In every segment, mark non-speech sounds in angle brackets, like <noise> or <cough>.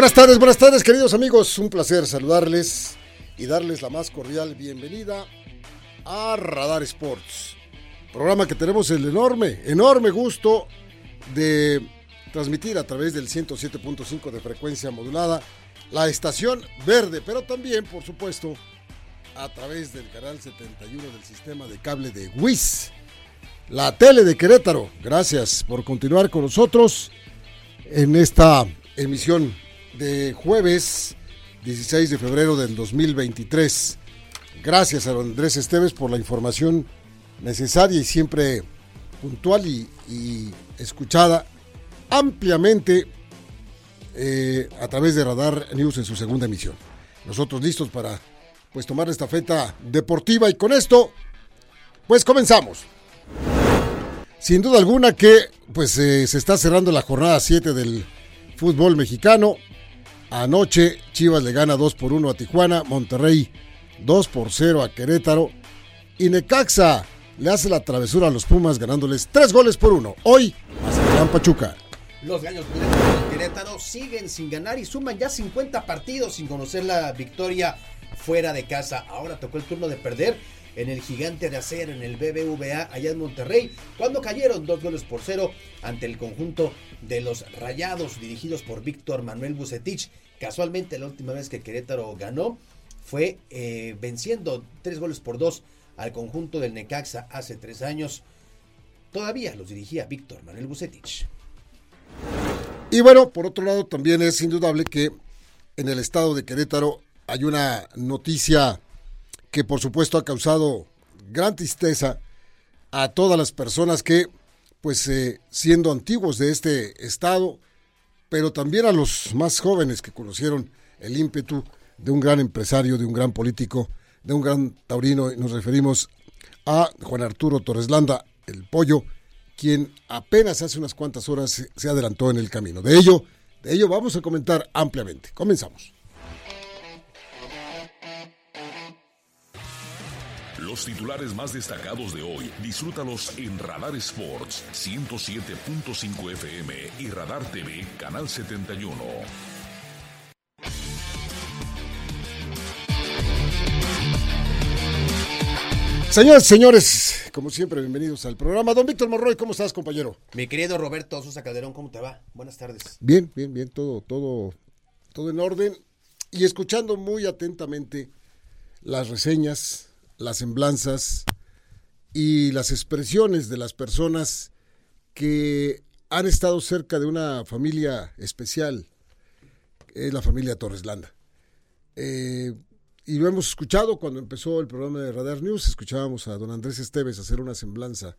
Buenas tardes, buenas tardes queridos amigos, un placer saludarles y darles la más cordial bienvenida a Radar Sports, programa que tenemos el enorme, enorme gusto de transmitir a través del 107.5 de frecuencia modulada, la estación verde, pero también, por supuesto, a través del canal 71 del sistema de cable de WIS, la tele de Querétaro. Gracias por continuar con nosotros en esta emisión de jueves 16 de febrero del 2023. Gracias a Andrés Esteves por la información necesaria y siempre puntual y, escuchada ampliamente eh, a través de Radar News en su segunda emisión. Nosotros listos para pues tomar esta feta deportiva y con esto pues comenzamos. Sin duda alguna que pues eh, se está cerrando la jornada 7 del fútbol mexicano. Anoche Chivas le gana 2 por 1 a Tijuana, Monterrey 2 por 0 a Querétaro y Necaxa le hace la travesura a los Pumas ganándoles 3 goles por 1. Hoy, Mazatlán Pachuca. Los gallos de Querétaro siguen sin ganar y suman ya 50 partidos sin conocer la victoria fuera de casa. Ahora tocó el turno de perder en el gigante de acero, en el BBVA allá en Monterrey, cuando cayeron dos goles por cero ante el conjunto de los Rayados dirigidos por Víctor Manuel Bucetich. Casualmente la última vez que Querétaro ganó fue eh, venciendo tres goles por dos al conjunto del Necaxa hace tres años. Todavía los dirigía Víctor Manuel Bucetich. Y bueno, por otro lado, también es indudable que en el estado de Querétaro hay una noticia que por supuesto ha causado gran tristeza a todas las personas que, pues eh, siendo antiguos de este estado, pero también a los más jóvenes que conocieron el ímpetu de un gran empresario, de un gran político, de un gran taurino, y nos referimos a Juan Arturo Torres Landa, el pollo, quien apenas hace unas cuantas horas se adelantó en el camino. De ello, de ello vamos a comentar ampliamente. Comenzamos. Los titulares más destacados de hoy, disfrútalos en Radar Sports 107.5 FM y Radar TV Canal 71. Señores, señores, como siempre, bienvenidos al programa. Don Víctor Morroy, ¿cómo estás, compañero? Mi querido Roberto Sosa Calderón, ¿cómo te va? Buenas tardes. Bien, bien, bien, todo, todo, todo en orden. Y escuchando muy atentamente las reseñas, las semblanzas y las expresiones de las personas que han estado cerca de una familia especial, es la familia Torres Landa. Eh, y lo hemos escuchado cuando empezó el programa de Radar News, escuchábamos a don Andrés Esteves hacer una semblanza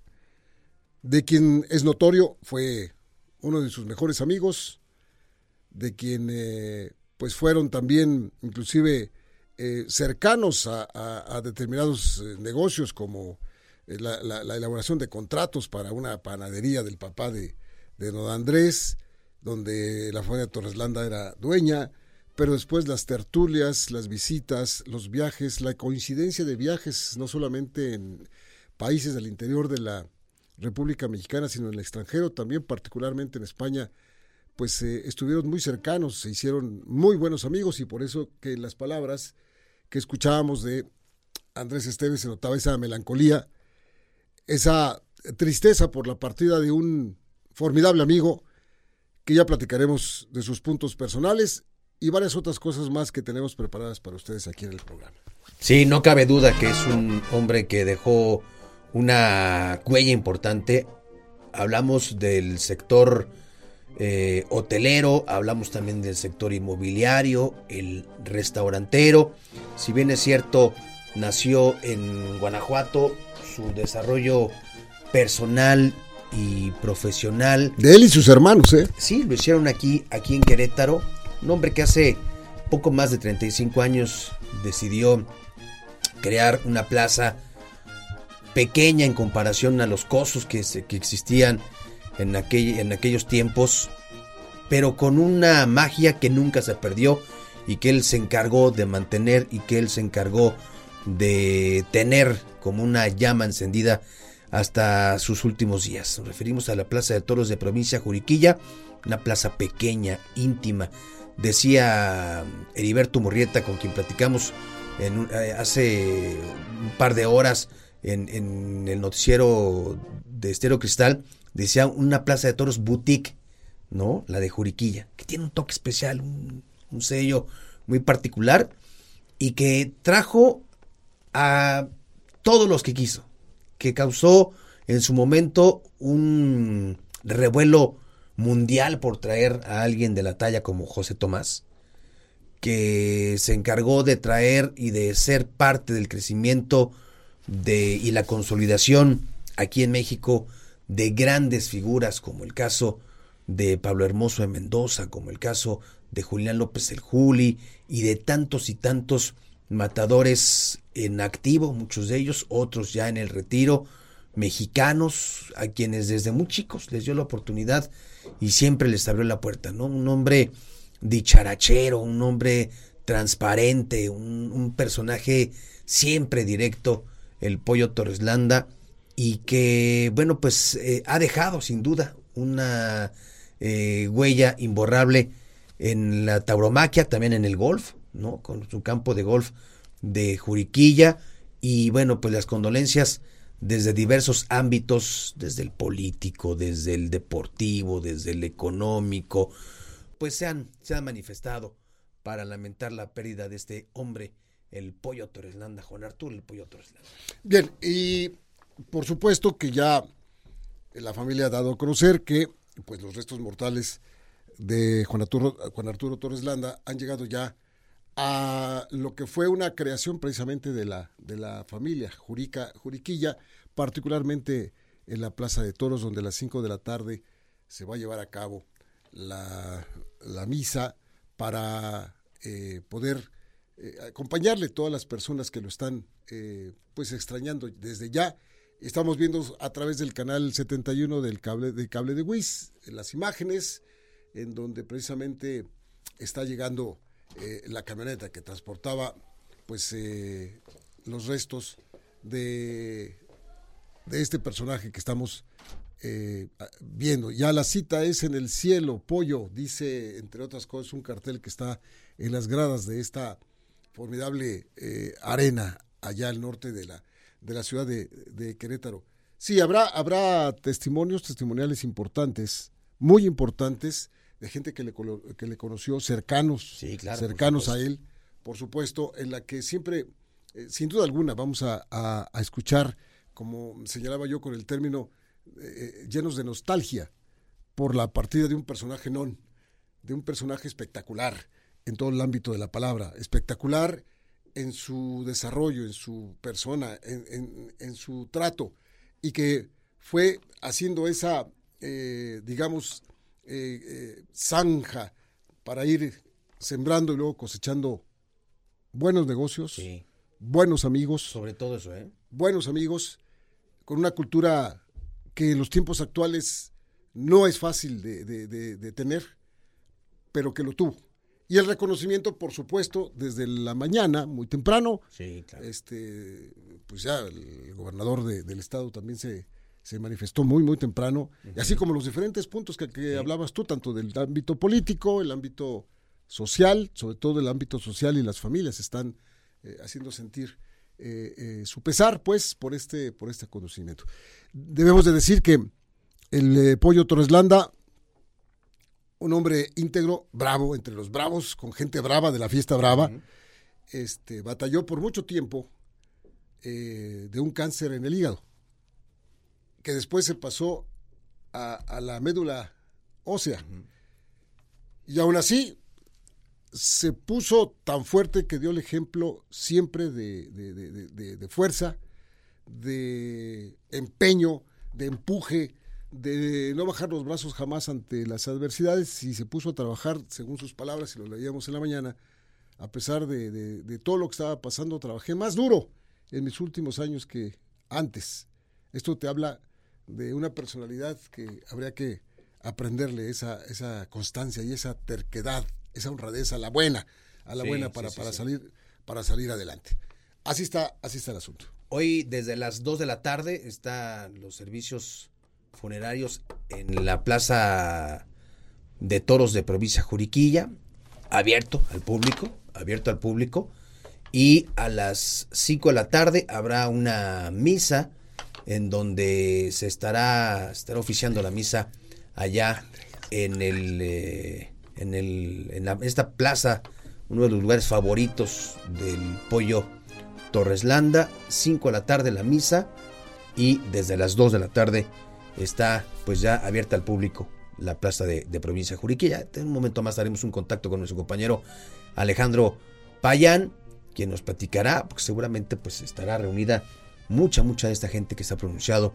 de quien es notorio, fue uno de sus mejores amigos, de quien eh, pues fueron también inclusive eh, cercanos a, determinados eh, negocios como eh, la, la, la, elaboración de contratos para una panadería del papá de, de don Andrés, donde la familia Torreslanda era dueña, pero después las tertulias, las visitas, los viajes, la coincidencia de viajes, no solamente en países del interior de la República Mexicana, sino en el extranjero, también particularmente en España, pues estuvieron muy cercanos, se hicieron muy buenos amigos y por eso que las palabras que escuchábamos de Andrés Esteves se notaba esa melancolía, esa tristeza por la partida de un formidable amigo, que ya platicaremos de sus puntos personales y varias otras cosas más que tenemos preparadas para ustedes aquí en el programa. Sí, no cabe duda que es un hombre que dejó una huella importante. Hablamos del sector eh, hotelero, hablamos también del sector inmobiliario, el restaurantero. Si bien es cierto, nació en Guanajuato, su desarrollo personal y profesional. De él y sus hermanos, ¿eh? Sí, lo hicieron aquí, aquí en Querétaro. Un hombre que hace poco más de 35 años decidió crear una plaza pequeña en comparación a los cosos que, que existían en, aquel, en aquellos tiempos, pero con una magia que nunca se perdió y que él se encargó de mantener y que él se encargó de tener como una llama encendida hasta sus últimos días. Nos referimos a la Plaza de Toros de Provincia Juriquilla, una plaza pequeña, íntima. Decía Heriberto Murrieta, con quien platicamos eh, hace un par de horas en, en el noticiero de Estero Cristal, decía una plaza de toros boutique, ¿no? La de Juriquilla, que tiene un toque especial, un, sello muy particular y que trajo a todos los que quiso, que causó en su momento un revuelo mundial por traer a alguien de la talla como José Tomás, que se encargó de traer y de ser parte del crecimiento de, y la consolidación aquí en México de grandes figuras como el caso de Pablo Hermoso de Mendoza, como el caso de Julián López el Juli y de tantos y tantos matadores en activo, muchos de ellos, otros ya en el retiro, mexicanos, a quienes desde muy chicos les dio la oportunidad y siempre les abrió la puerta, ¿no? Un hombre dicharachero, un hombre transparente, un, personaje siempre directo, el Pollo Torres Landa, y que, bueno, pues eh, ha dejado sin duda una eh, huella imborrable en la tauromaquia, también en el golf, ¿no? Con su campo de golf de Juriquilla y bueno, pues las condolencias desde diversos ámbitos, desde el político, desde el deportivo, desde el económico, pues se han, se han manifestado para lamentar la pérdida de este hombre, el Pollo Torreslanda, Juan Arturo, el Pollo Torreslanda. Bien, y por supuesto que ya la familia ha dado a conocer que pues los restos mortales de Juan Arturo, Juan Arturo Torres Landa han llegado ya a lo que fue una creación precisamente de la, de la familia Jurica, Juriquilla, particularmente en la Plaza de Toros, donde a las 5 de la tarde se va a llevar a cabo la, la misa para eh, poder eh, acompañarle todas las personas que lo están eh, pues extrañando desde ya. Estamos viendo a través del canal 71 del cable de cable de WIS las imágenes en donde precisamente está llegando eh, la camioneta que transportaba pues eh, los restos de, de este personaje que estamos eh, viendo. Ya la cita es en el cielo, pollo, dice entre otras cosas un cartel que está en las gradas de esta formidable arena allá al norte de la, de la ciudad de, de Querétaro. Sí, habrá, habrá testimonios, testimoniales importantes, muy importantes, de gente que le, que le conoció, cercanos, cercanos a él, por supuesto, en la que siempre, eh, sin duda alguna, vamos a, escuchar, como señalaba yo con el término, eh, eh, llenos de nostalgia por la partida de un personaje non, de un personaje espectacular en todo el ámbito de la palabra, espectacular en su desarrollo, en su persona, en, su trato, y que fue haciendo esa, digamos, eh, eh, zanja para ir sembrando y luego cosechando buenos negocios, buenos amigos. Sobre todo eso, ¿eh? Buenos amigos, con una cultura que en los tiempos actuales no es fácil de, tener, pero que lo tuvo. Y el reconocimiento, por supuesto, desde la mañana, muy temprano. Este, pues ya el gobernador del estado también se, se manifestó muy, muy temprano, y así como los diferentes puntos que, hablabas tú, tanto del ámbito político, el ámbito social, sobre todo el ámbito social y las familias están eh, haciendo sentir eh, eh, su pesar, pues, por este, por este conocimiento. Debemos de decir que el Pollo Torreslanda, un hombre íntegro, bravo, entre los bravos, con gente brava de la fiesta brava, este, batalló por mucho tiempo de un cáncer en el hígado que después se pasó a, la médula ósea. Y aún así, se puso tan fuerte que dio el ejemplo siempre de, fuerza, de empeño, de empuje, de no bajar los brazos jamás ante las adversidades y se puso a trabajar, según sus palabras, y lo leíamos en la mañana, a pesar de, de, todo lo que estaba pasando, trabajé más duro en mis últimos años que antes. Esto te habla de una personalidad que habría que aprenderle esa, esa constancia y esa terquedad, esa honradez a la buena, a la buena para, para salir para salir adelante. Así está, así está el asunto. Hoy desde las 2 de la tarde están los servicios funerarios en la Plaza de Toros de Provincia Juriquilla, abierto al público, abierto al público. Y a las 5 de la tarde habrá una misa en donde se estará, estará oficiando la misa allá en el, eh, en el, en esta plaza, uno de los lugares favoritos del pollo Torreslanda, 5 de la tarde la misa y desde las 2 de la tarde está pues ya abierta al público la plaza de, provincia de Juriquilla. En un momento más haremos un contacto con nuestro compañero Alejandro Payán, quien nos platicará, porque seguramente pues estará reunida mucha, mucha de esta gente que se ha pronunciado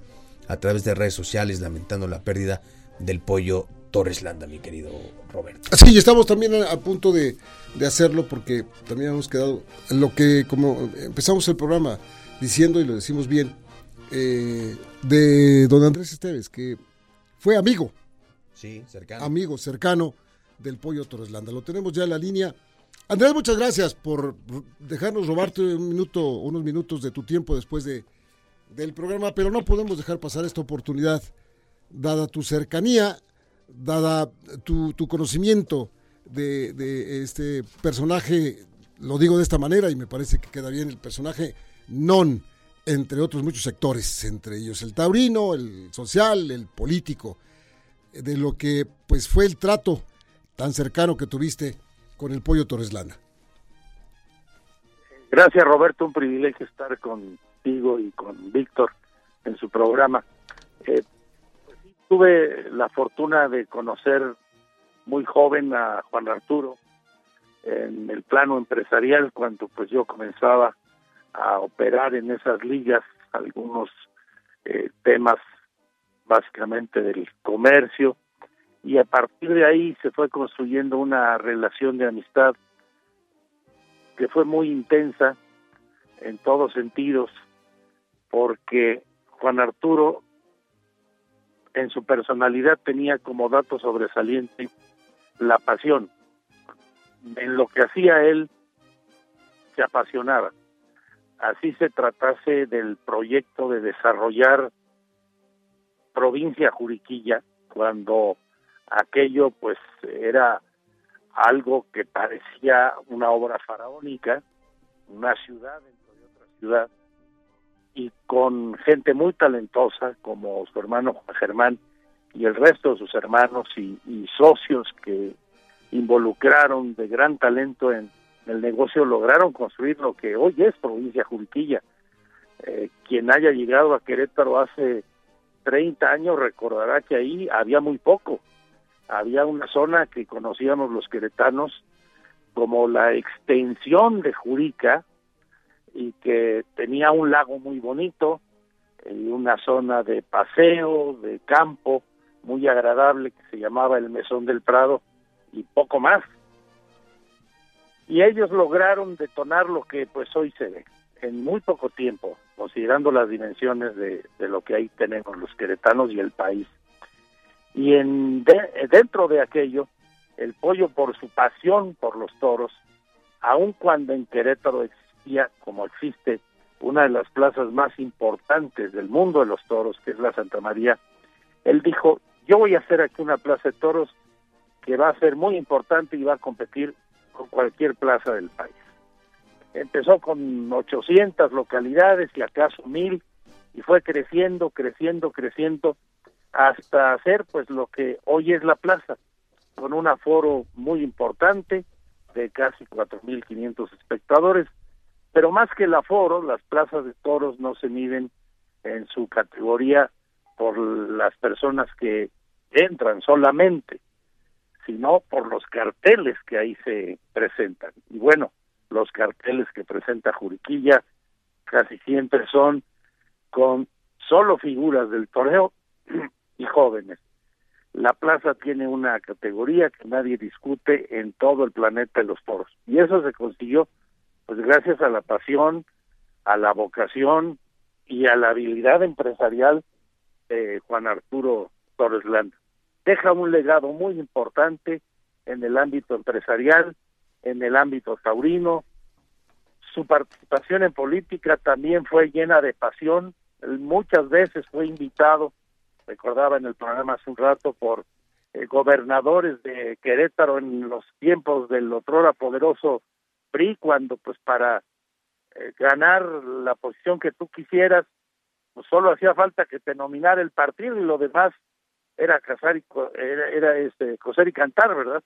a través de redes sociales lamentando la pérdida del pollo Torreslanda, mi querido Roberto. Sí, estamos también a, punto de, hacerlo porque también hemos quedado lo que, como empezamos el programa diciendo, y lo decimos bien, eh, de don Andrés Esteves, que fue amigo. Sí, cercano. Amigo, cercano del pollo Torreslanda. Lo tenemos ya en la línea. Andrés, muchas gracias por dejarnos robarte un minuto, unos minutos de tu tiempo después de, del programa, pero no podemos dejar pasar esta oportunidad, dada tu cercanía dada tu, conocimiento de, este personaje, lo digo de esta manera y me parece que queda bien el personaje non, entre otros muchos sectores, entre ellos el taurino, el social, el político, de lo que pues fue el trato tan cercano que tuviste con el pollo Torreslana. Gracias Roberto, un privilegio estar contigo y con Víctor en su programa. Eh, Tuve la fortuna de conocer muy joven a Juan Arturo en el plano empresarial cuando pues yo comenzaba a operar en esas ligas algunos eh, temas básicamente del comercio y a partir de ahí se fue construyendo una relación de amistad que fue muy intensa en todos sentidos porque Juan Arturo en su personalidad tenía como dato sobresaliente la pasión. En lo que hacía él, se apasionaba. Así se tratase del proyecto de desarrollar provincia Juriquilla, cuando aquello pues era algo que parecía una obra faraónica, una ciudad dentro de otra ciudad, y con gente muy talentosa como su hermano Juan Germán y el resto de sus hermanos y, socios que involucraron de gran talento en el negocio lograron construir lo que hoy es provincia Juriquilla. Eh, quien haya llegado a Querétaro hace 30 años recordará que ahí había muy poco. Había una zona que conocíamos los queretanos como la extensión de Jurica, y que tenía un lago muy bonito y una zona de paseo, de campo muy agradable que se llamaba el Mesón del Prado y poco más. Y ellos lograron detonar lo que pues hoy se ve en muy poco tiempo, considerando las dimensiones de, lo que ahí tenemos los queretanos y el país. Y en dentro de aquello, el pollo por su pasión por los toros, aun cuando en Querétaro como existe una de las plazas más importantes del mundo de los toros, que es la Santa María, él dijo, yo voy a hacer aquí una plaza de toros que va a ser muy importante y va a competir con cualquier plaza del país. Empezó con 800 localidades y acaso mil y fue creciendo, creciendo, creciendo hasta hacer pues lo que hoy es la plaza, con un aforo muy importante de casi 4.500 espectadores pero más que el aforo, las plazas de toros no se miden en su categoría por las personas que entran solamente, sino por los carteles que ahí se presentan. Y bueno, los carteles que presenta Juriquilla casi siempre son con solo figuras del toreo <clears throat> y jóvenes. La plaza tiene una categoría que nadie discute en todo el planeta de los toros. Y eso se consiguió pues gracias a la pasión, a la vocación y a la habilidad empresarial de Juan Arturo Torres Landa. Deja un legado muy importante en el ámbito empresarial, en el ámbito taurino. Su participación en política también fue llena de pasión. Muchas veces fue invitado, recordaba en el programa hace un rato, por eh, gobernadores de Querétaro en los tiempos del otrora poderoso PRI, cuando pues para eh, ganar la posición que tú quisieras, pues solo hacía falta que te nominara el partido y lo demás era casar y era, era este coser y cantar, ¿verdad?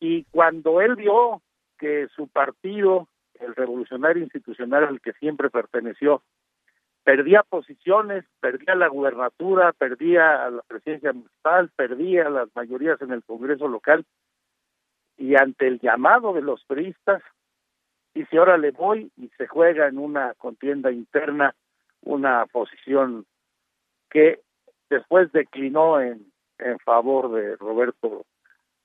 Y cuando él vio que su partido, el Revolucionario Institucional al que siempre perteneció, perdía posiciones, perdía la gubernatura, perdía la presidencia municipal, perdía las mayorías en el Congreso local, y ante el llamado de los turistas, dice, ahora le voy y se juega en una contienda interna una posición que después declinó en, en favor de Roberto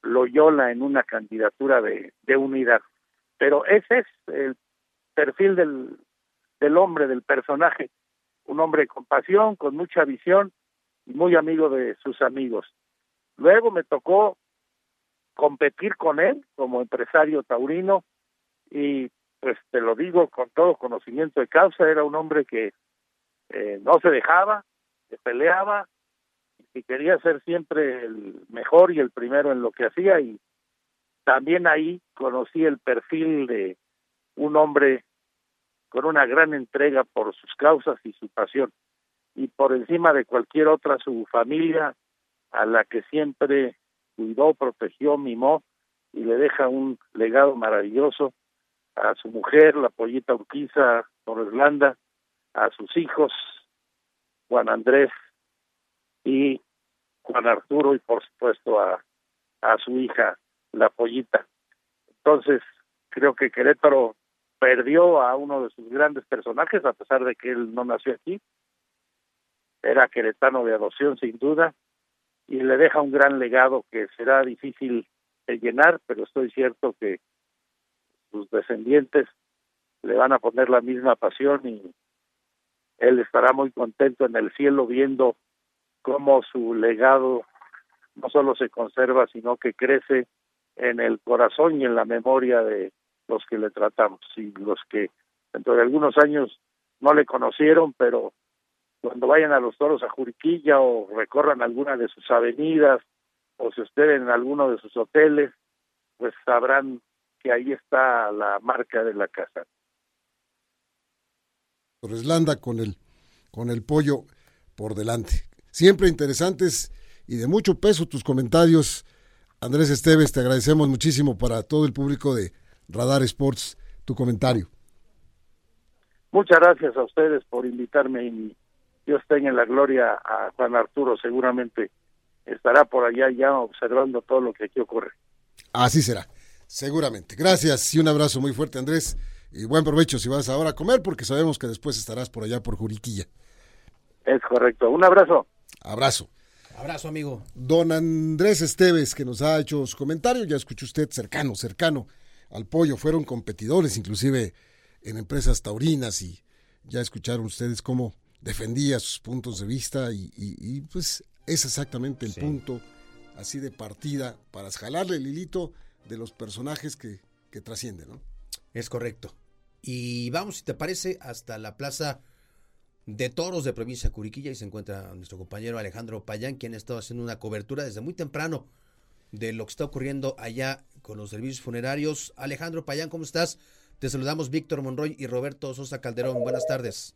Loyola en una candidatura de, de unidad. Pero ese es el perfil del, del hombre, del personaje, un hombre con pasión, con mucha visión y muy amigo de sus amigos. Luego me tocó competir con él como empresario taurino y pues te lo digo con todo conocimiento de causa, era un hombre que eh, no se dejaba, se peleaba y quería ser siempre el mejor y el primero en lo que hacía y también ahí conocí el perfil de un hombre con una gran entrega por sus causas y su pasión y por encima de cualquier otra su familia a la que siempre cuidó, protegió, mimó y le deja un legado maravilloso a su mujer, la pollita Urquiza Torreslanda, a sus hijos, Juan Andrés y Juan Arturo y por supuesto a, a su hija, la pollita. Entonces, creo que Querétaro perdió a uno de sus grandes personajes, a pesar de que él no nació aquí. Era queretano de adopción, sin duda, y le deja un gran legado que será difícil de llenar, pero estoy cierto que sus descendientes le van a poner la misma pasión y él estará muy contento en el cielo viendo cómo su legado no solo se conserva, sino que crece en el corazón y en la memoria de los que le tratamos y los que dentro de algunos años no le conocieron, pero cuando vayan a los toros a Juriquilla o recorran alguna de sus avenidas o se hospeden en alguno de sus hoteles, pues sabrán que ahí está la marca de la casa. Torreslanda con el, con el pollo por delante. Siempre interesantes y de mucho peso tus comentarios. Andrés Esteves, te agradecemos muchísimo para todo el público de Radar Sports tu comentario. Muchas gracias a ustedes por invitarme y Dios tenga en la gloria a Juan Arturo, seguramente estará por allá ya observando todo lo que aquí ocurre. Así será, seguramente. Gracias y un abrazo muy fuerte, Andrés. Y buen provecho si vas ahora a comer, porque sabemos que después estarás por allá por Juriquilla. Es correcto. Un abrazo. Abrazo. Abrazo, amigo. Don Andrés Esteves, que nos ha hecho su comentario, ya escuchó usted cercano, cercano al pollo. Fueron competidores, inclusive en empresas taurinas, y ya escucharon ustedes cómo defendía sus puntos de vista y, pues es exactamente el punto así de partida para jalarle el hilito de los personajes que, que trascienden, ¿no? Es correcto. Y vamos, si te parece, hasta la plaza de toros de provincia de Curiquilla y se encuentra nuestro compañero Alejandro Payán, quien ha estado haciendo una cobertura desde muy temprano de lo que está ocurriendo allá con los servicios funerarios. Alejandro Payán, ¿cómo estás? Te saludamos Víctor Monroy y Roberto Sosa Calderón. Buenas tardes.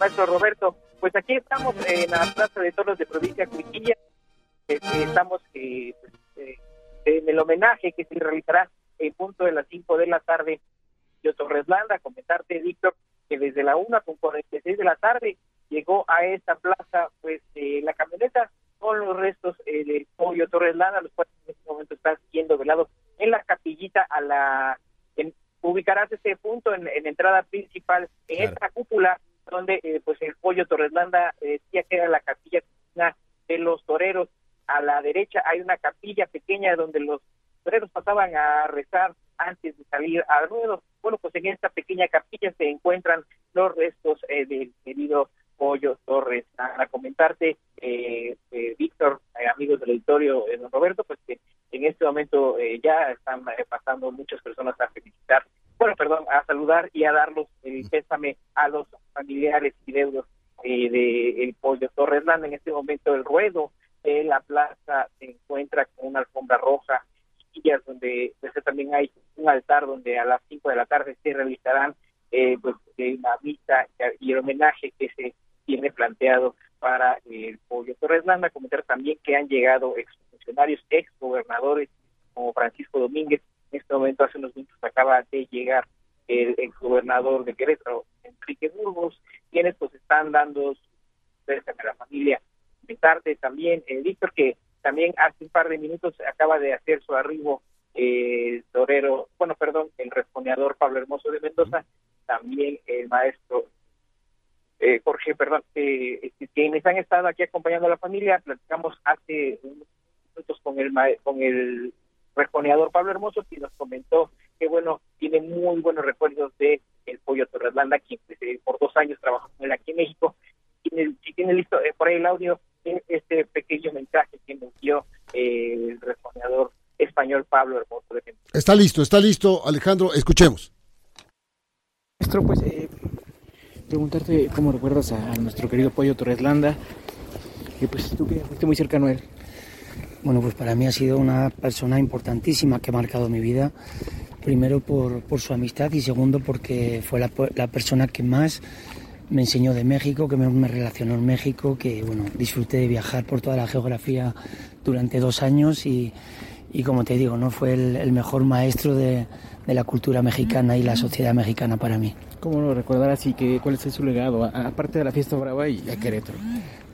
Maestro Roberto, pues aquí estamos en la Plaza de Toros de Provincia Cuiquilla. Este, estamos eh, pues, eh, en el homenaje que se realizará en punto de las 5 de la tarde de Torreslanda. Comentarte, Víctor, que desde la 1 con 46 de la tarde llegó a esta plaza pues eh, la camioneta con los restos de Pollo Torreslanda, los cuales en este momento están siendo velados en la capillita a la ubicarás ese punto en, entrada principal. En esta cúpula donde eh, pues el pollo Torreslanda decía que era la capilla de los toreros. A la derecha hay una capilla pequeña donde los toreros pasaban a rezar antes de salir al ruedo. Bueno, pues en esta pequeña capilla se encuentran los restos eh, del querido Pollo Torres. A, comentarte, eh, eh, Víctor, amigos del auditorio, don Roberto, pues que en este momento ya están pasando muchas personas a felicitar, bueno, perdón, a saludar y a darlos el pésame a los familiares y deudos de el Pollo Torres Landa. En este momento el ruedo de la plaza se encuentra con una alfombra roja donde pues, también hay un altar donde a las 5 de la tarde se realizarán eh, pues, una misa y el homenaje que se tiene planteado para el Pollo Torres Landa. Comentar también que han llegado exfuncionarios, exgobernadores como Francisco Domínguez. En este momento, hace unos minutos, acaba de llegar el exgobernador de Querétaro, Enrique Burgos, quienes pues están dando a la familia. tarde también, eh, Víctor, que también hace un par de minutos acaba de hacer su arribo eh, el torero, bueno, perdón, el respondeador Pablo Hermoso de Mendoza, también el maestro eh, Jorge, perdón, eh, este, quienes han estado aquí acompañando a la familia, platicamos hace unos minutos con el con el respondeador Pablo Hermoso, y nos comentó que bueno, tiene muy buenos recuerdos de el pollo Torreslanda, quien pues, por dos años trabajó con él aquí en México. Si tiene listo por ahí el audio, este pequeño mensaje que nos dio eh, el respondedor español Pablo Hermoso. Está listo, está listo, Alejandro, escuchemos. Maestro, pues eh, preguntarte cómo recuerdas a, nuestro querido Pollo Torreslanda, y pues tú que fuiste muy cercano a él. Bueno, pues para mí ha sido una persona importantísima que ha marcado mi vida. Primero por, por su amistad y segundo porque fue la, la persona que más me enseñó de México, que me, relacionó en México, que bueno, disfruté de viajar por toda la geografía durante dos años y, y como te digo, no fue el, mejor maestro de, de, la cultura mexicana y la sociedad mexicana para mí. ¿Cómo lo recordarás y que, cuál es su legado, aparte de la fiesta brava y a Querétaro?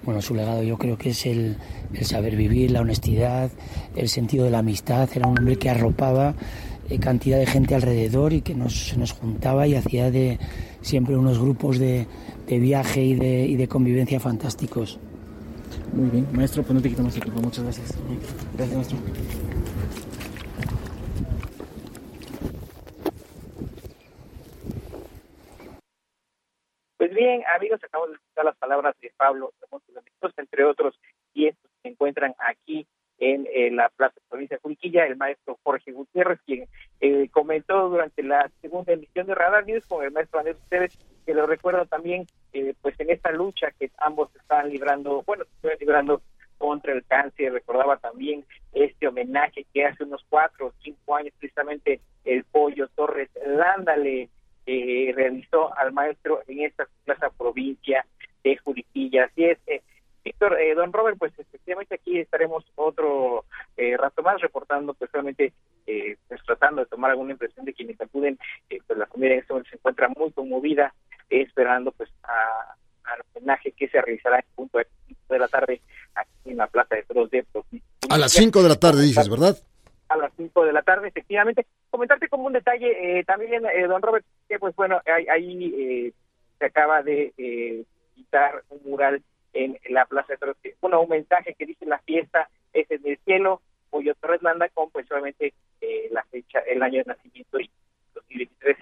Bueno, su legado yo creo que es el, el saber vivir, la honestidad, el sentido de la amistad. Era un hombre que arropaba cantidad de gente alrededor y que nos, nos juntaba y hacía de siempre unos grupos de, de viaje y de, y de convivencia fantásticos. Muy bien, maestro, pues no te quitamos tiempo. Muchas gracias. Gracias, maestro. Pues bien, amigos, acabamos de escuchar las palabras de Pablo de entre otros, y estos se encuentran aquí en la Plaza Provincia de Juriquilla, el maestro Jorge Gutiérrez, quien eh, comentó durante la segunda emisión de Radar News con el maestro Andrés Ustedes, que lo recuerdo también, eh, pues en esta lucha que ambos están librando, bueno, están librando contra el cáncer, recordaba también este homenaje que hace unos cuatro o cinco años precisamente el Pollo Torres Lándale eh, realizó al maestro en esta plaza provincia de Juriquilla. Así es, eh, Víctor, eh, don Robert, pues efectivamente aquí estaremos otro eh, rato más reportando, pues solamente eh, pues tratando de tomar alguna impresión de quienes acuden, pues la familia en este momento se encuentra muy conmovida, esperando pues al homenaje que se realizará en punto de la tarde aquí en la Plaza de Toros de A las 5 de la tarde dices, ¿verdad? A las 5 de la tarde, efectivamente. Comentarte como un detalle también, don Robert, que pues bueno, ahí, se acaba de quitar un mural en la Plaza de Toros. Bueno, un mensaje que dice la fiesta es en el cielo, Pollo Torres manda con pues solamente eh, la fecha, el año de nacimiento y 2023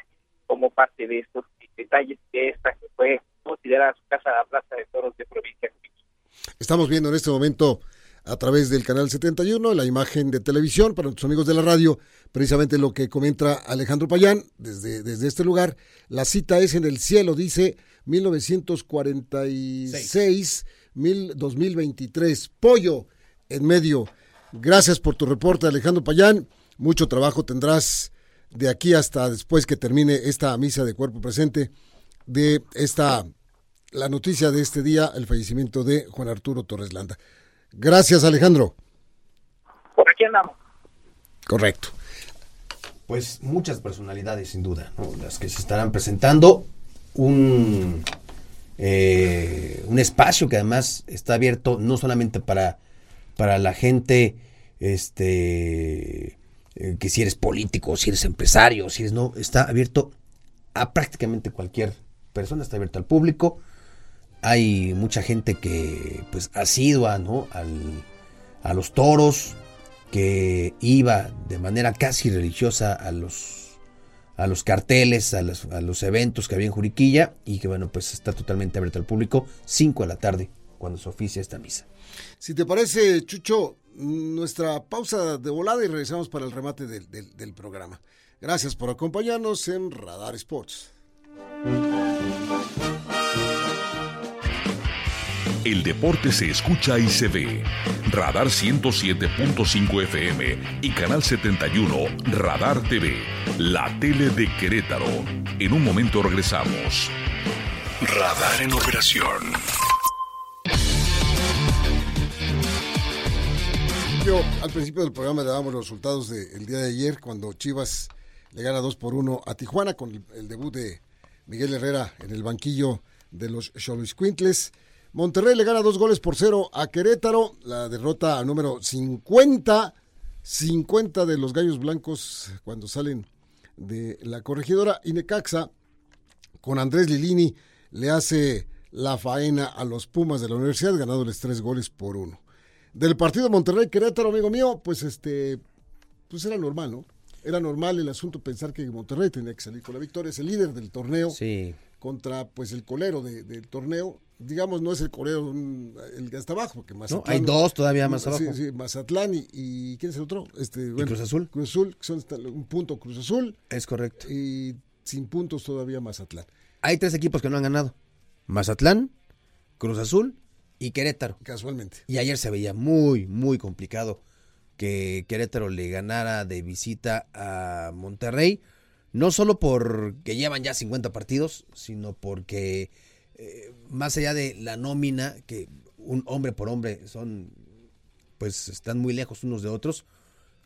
como parte de estos detalles de esta que fue considerada su casa la Plaza de Toros de provincia. Estamos viendo en este momento a través del canal 71, la imagen de televisión para nuestros amigos de la radio, precisamente lo que comenta Alejandro Payán desde, desde este lugar. La cita es en el cielo, dice 1946, mil, 2023. Pollo en medio. Gracias por tu reporte, Alejandro Payán. Mucho trabajo tendrás de aquí hasta después que termine esta misa de cuerpo presente de esta la noticia de este día, el fallecimiento de Juan Arturo Torres Landa. Gracias, Alejandro. Por aquí andamos. Correcto. Pues muchas personalidades, sin duda, las que se estarán presentando. Un, eh, un espacio que además está abierto no solamente para, para la gente este, eh, que si eres político, si eres empresario, si eres no, está abierto a prácticamente cualquier persona, está abierto al público hay mucha gente que pues asidua ¿no? Al, a los toros, que iba de manera casi religiosa a los, a los carteles, a los, a los eventos que había en Juriquilla y que bueno, pues está totalmente abierto al público, 5 de la tarde, cuando se oficia esta misa. Si te parece, Chucho, nuestra pausa de volada y regresamos para el remate del, del, del programa. Gracias por acompañarnos en Radar Sports. El deporte se escucha y se ve. Radar 107.5 FM y Canal 71 Radar TV, la tele de Querétaro. En un momento regresamos. Radar en operación. Yo, al principio del programa dábamos los resultados del día de ayer cuando Chivas le gana 2 por 1 a Tijuana con el, el, debut de Miguel Herrera en el banquillo de los Cholos Quintles. Monterrey le gana dos goles por cero a Querétaro. La derrota número 50. 50 de los gallos blancos cuando salen de la corregidora. Y Necaxa, con Andrés Lilini, le hace la faena a los Pumas de la universidad, ganándoles tres goles por uno. Del partido Monterrey-Querétaro, amigo mío, pues este, pues era normal, ¿no? Era normal el asunto pensar que Monterrey tenía que salir con la victoria. Es el líder del torneo. Sí. Contra, pues, el colero de, del torneo digamos, no es el Coreo el que está abajo, porque Mazatlán. No, hay dos todavía más abajo. Sí, sí, Mazatlán y, y, ¿quién es el otro? Este, bueno, Cruz Azul. Cruz Azul, son un punto Cruz Azul. Es correcto. Y sin puntos todavía Mazatlán. Hay tres equipos que no han ganado. Mazatlán, Cruz Azul y Querétaro. Casualmente. Y ayer se veía muy, muy complicado que Querétaro le ganara de visita a Monterrey. No solo porque llevan ya 50 partidos, sino porque eh, más allá de la nómina, que un hombre por hombre son, pues están muy lejos unos de otros,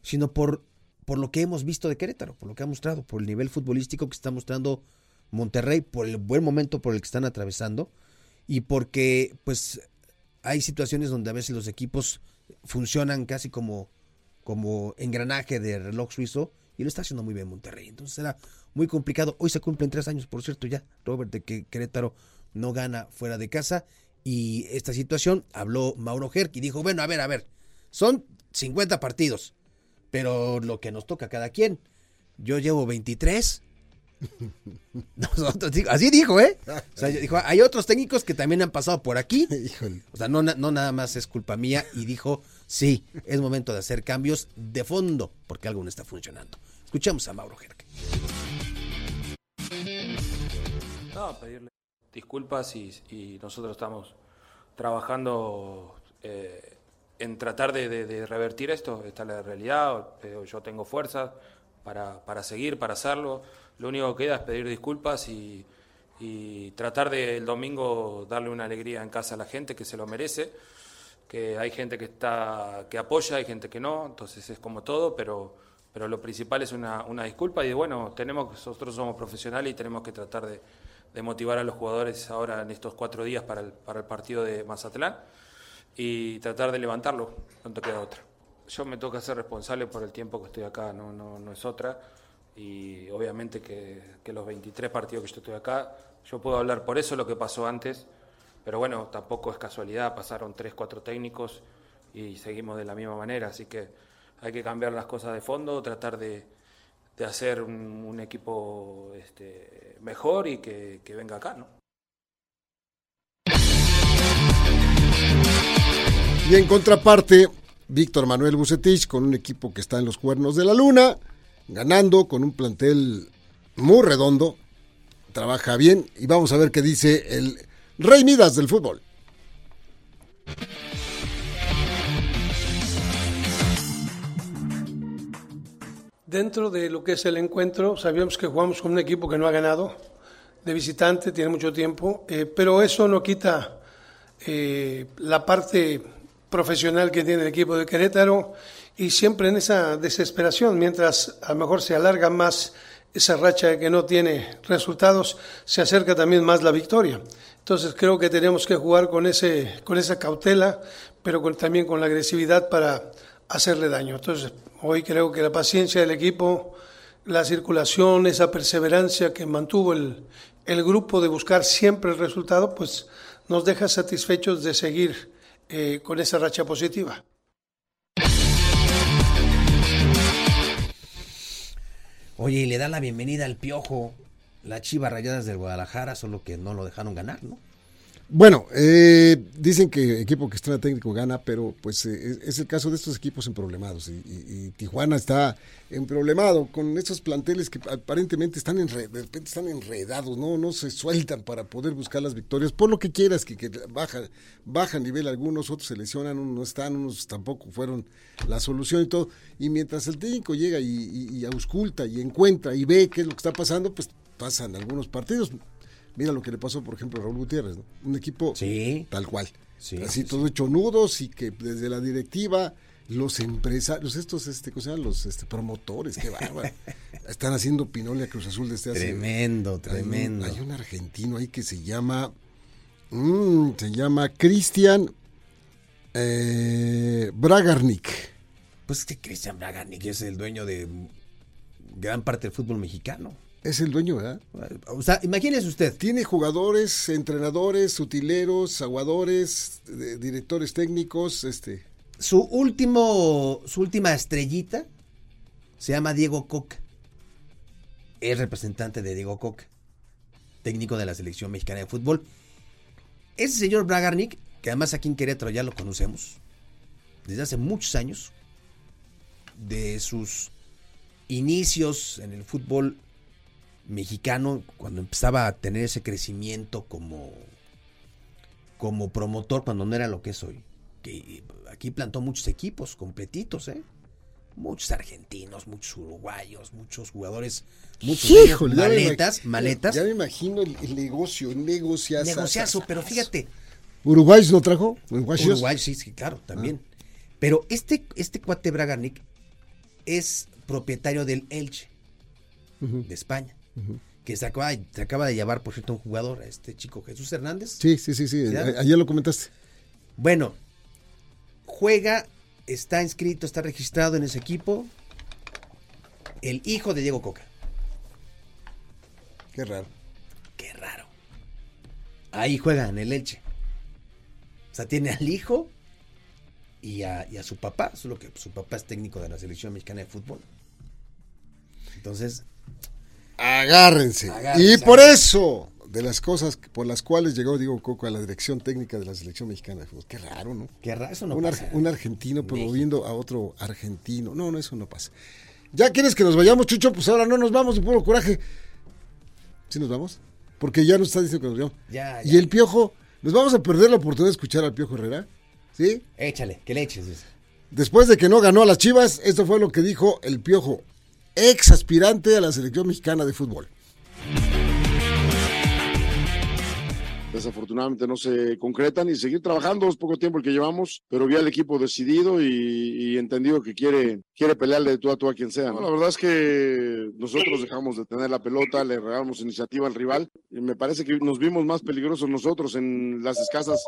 sino por, por lo que hemos visto de Querétaro, por lo que ha mostrado, por el nivel futbolístico que está mostrando Monterrey, por el buen momento por el que están atravesando y porque pues hay situaciones donde a veces los equipos funcionan casi como, como engranaje de reloj suizo y lo está haciendo muy bien Monterrey. Entonces era muy complicado. Hoy se cumplen tres años, por cierto, ya, Robert, de que Querétaro no gana fuera de casa. Y esta situación habló Mauro Herc y dijo, bueno, a ver, a ver, son 50 partidos, pero lo que nos toca a cada quien. Yo llevo 23. <laughs> Nosotros, así dijo, ¿eh? O sea, dijo, hay otros técnicos que también han pasado por aquí. <laughs> O sea, no, no nada más es culpa mía. Y dijo, sí, es momento de hacer cambios de fondo, porque algo no está funcionando. Escuchamos a Mauro Herc. No, pedirle disculpas y, nosotros estamos trabajando eh, en tratar de, revertir esto. Esta es la realidad. Yo tengo fuerzas para, para, seguir, para hacerlo. Lo único que queda es pedir disculpas y, y tratar de el domingo darle una alegría en casa a la gente que se lo merece. Que hay gente que está que apoya, hay gente que no, entonces es como todo, pero, pero lo principal es una, una disculpa y bueno, tenemos nosotros somos profesionales y tenemos que tratar de, de motivar a los jugadores ahora en estos cuatro días para el, para el partido de Mazatlán y tratar de levantarlo, te queda otra. Yo me toca ser responsable por el tiempo que estoy acá, no, no, no es otra. Y obviamente que, que, los 23 partidos que yo estoy acá, yo puedo hablar por eso lo que pasó antes, pero bueno, tampoco es casualidad, pasaron 3, 4 técnicos y seguimos de la misma manera, así que hay que cambiar las cosas de fondo, tratar de, de hacer un, equipo este, mejor y que, que, venga acá, ¿no? Y en contraparte, Víctor Manuel Bucetich con un equipo que está en los cuernos de la luna, ganando con un plantel muy redondo, trabaja bien y vamos a ver qué dice el Rey Midas del fútbol. Dentro de lo que es el encuentro, sabíamos que jugamos con un equipo que no ha ganado, de visitante, tiene mucho tiempo, eh, pero eso no quita eh, la parte profesional que tiene el equipo de Querétaro y siempre en esa desesperación, mientras a lo mejor se alarga más esa racha que no tiene resultados, se acerca también más la victoria. Entonces creo que tenemos que jugar con, ese, con esa cautela, pero con, también con la agresividad para hacerle daño. Entonces hoy creo que la paciencia del equipo, la circulación, esa perseverancia que mantuvo el, el grupo de buscar siempre el resultado, pues nos deja satisfechos de seguir eh, con esa racha positiva. Oye, y le da la bienvenida al Piojo, la Chiva Rayadas del Guadalajara, solo que no lo dejaron ganar, ¿no? Bueno, eh, dicen que equipo que estrena técnico gana, pero pues eh, es el caso de estos equipos emproblemados y, y, y Tijuana está emproblemado con estos planteles que aparentemente están, enred, de repente están enredados, no no se sueltan para poder buscar las victorias, por lo que quieras, que, que baja, baja nivel algunos, otros se lesionan, unos no están, unos tampoco fueron la solución y todo, y mientras el técnico llega y, y, y ausculta y encuentra y ve qué es lo que está pasando, pues pasan algunos partidos, Mira lo que le pasó, por ejemplo, a Raúl Gutiérrez, ¿no? Un equipo sí. tal cual. Sí, así sí, todo hecho nudos y que desde la directiva, los empresarios, estos, este, ¿cómo se llaman? Los este, promotores, qué bárbaro. <laughs> Están haciendo Pinole a Cruz Azul desde hace. Tremendo, tremendo. Hay un, hay un argentino ahí que se llama. Mmm, se llama Cristian eh, Bragarnik. Pues que Cristian Bragarnik es el dueño de gran parte del fútbol mexicano. Es el dueño, ¿verdad? O sea, imagínese usted. Tiene jugadores, entrenadores, utileros, aguadores, directores técnicos, este. Su último, su última estrellita se llama Diego Coca. Es representante de Diego Coca, técnico de la selección mexicana de fútbol. Ese señor Bragarnik, que además aquí en Querétaro ya lo conocemos, desde hace muchos años, de sus inicios en el fútbol mexicano cuando empezaba a tener ese crecimiento como como promotor cuando no era lo que es hoy. Que aquí plantó muchos equipos completitos, ¿eh? Muchos argentinos, muchos uruguayos, muchos jugadores, muchos Híjole, maletas, ya me, maletas. Ya me imagino el, el negocio, el negociazo. Negociazo, pero fíjate. ¿Uruguay lo trajo? ¿Uruguayos? Uruguay, sí, sí, claro, también. Ah. Pero este, este cuate Bragarnik es propietario del Elche, uh -huh. de España. Uh -huh. Que se acaba, se acaba, de llevar, por cierto, un jugador, este chico Jesús Hernández. Sí, sí, sí, sí. Ayer lo comentaste. Bueno, juega, está inscrito, está registrado en ese equipo. El hijo de Diego Coca. Qué raro. Qué raro. Ahí juega en el Elche. O sea, tiene al hijo y a, y a su papá, solo que su papá es técnico de la selección mexicana de fútbol. Entonces, Agárrense. Agárrense. Y por eso, de las cosas por las cuales llegó Diego Coco a la dirección técnica de la selección mexicana de fútbol. Qué raro, ¿no? Qué raro, eso no un, pasa. Ar un argentino promoviendo a otro argentino. No, no, eso no pasa. ¿Ya quieres que nos vayamos, Chucho? Pues ahora no nos vamos de puro coraje. ¿Sí nos vamos? Porque ya nos está diciendo que nos. Ya, ya. Y el Piojo, ¿nos vamos a perder la oportunidad de escuchar al Piojo Herrera? ¿Sí? Échale, que le eches. Después de que no ganó a las Chivas, esto fue lo que dijo el Piojo, ex aspirante a la selección mexicana de fútbol. desafortunadamente no se concretan y seguir trabajando es poco tiempo el que llevamos, pero vi al equipo decidido y, y entendido que quiere, quiere pelearle de tú a tú a quien sea. ¿no? La verdad es que nosotros dejamos de tener la pelota, le regalamos iniciativa al rival y me parece que nos vimos más peligrosos nosotros en las escasas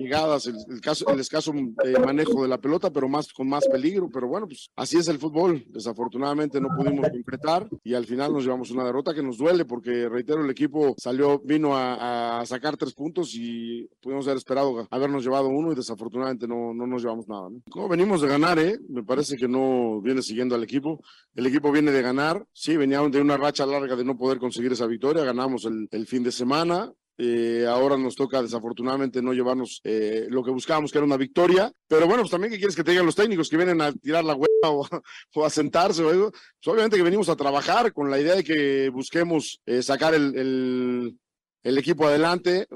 llegadas, el, el, caso, el escaso eh, manejo de la pelota, pero más con más peligro. Pero bueno, pues así es el fútbol. Desafortunadamente no pudimos concretar y al final nos llevamos una derrota que nos duele porque, reitero, el equipo salió, vino a, a sacar tres puntos y pudimos haber esperado habernos llevado uno y desafortunadamente no, no nos llevamos nada. ¿no? Como venimos de ganar, ¿eh? Me parece que no viene siguiendo al equipo. El equipo viene de ganar, sí, venía de una racha larga de no poder conseguir esa victoria. Ganamos el, el fin de semana, eh, ahora nos toca desafortunadamente no llevarnos eh, lo que buscábamos, que era una victoria. Pero bueno, pues también, ¿qué quieres que te digan los técnicos que vienen a tirar la hueva o, <laughs> o a sentarse? O algo? Pues obviamente que venimos a trabajar con la idea de que busquemos eh, sacar el, el, el, equipo adelante.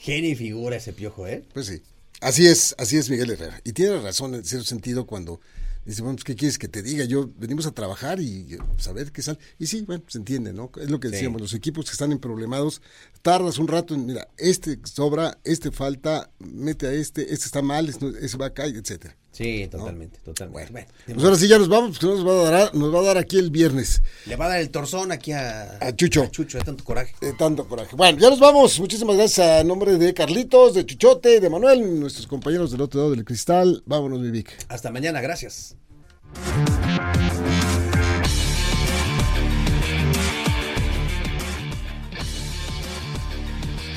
Genio y figura ese piojo, ¿eh? Pues sí. Así es, así es Miguel Herrera. Y tiene razón en cierto sentido cuando Dice, bueno, pues, ¿qué quieres que te diga? Yo venimos a trabajar y saber qué sale. Y sí, bueno, se entiende, ¿no? Es lo que decíamos, sí. los equipos que están en problemados, tardas un rato en, mira, este sobra, este falta, mete a este, este está mal, ese va acá, etcétera. Sí, totalmente, ¿no? totalmente. Bueno, bueno, pues ahora sí ya nos vamos, porque nos va a dar, nos va a dar aquí el viernes. Le va a dar el torzón aquí a, a Chucho. A Chucho, de tanto coraje. De tanto coraje. Bueno, ya nos vamos. Muchísimas gracias a nombre de Carlitos, de Chuchote, de Manuel, nuestros compañeros del otro lado del cristal. Vámonos, Vivic. Hasta mañana, gracias.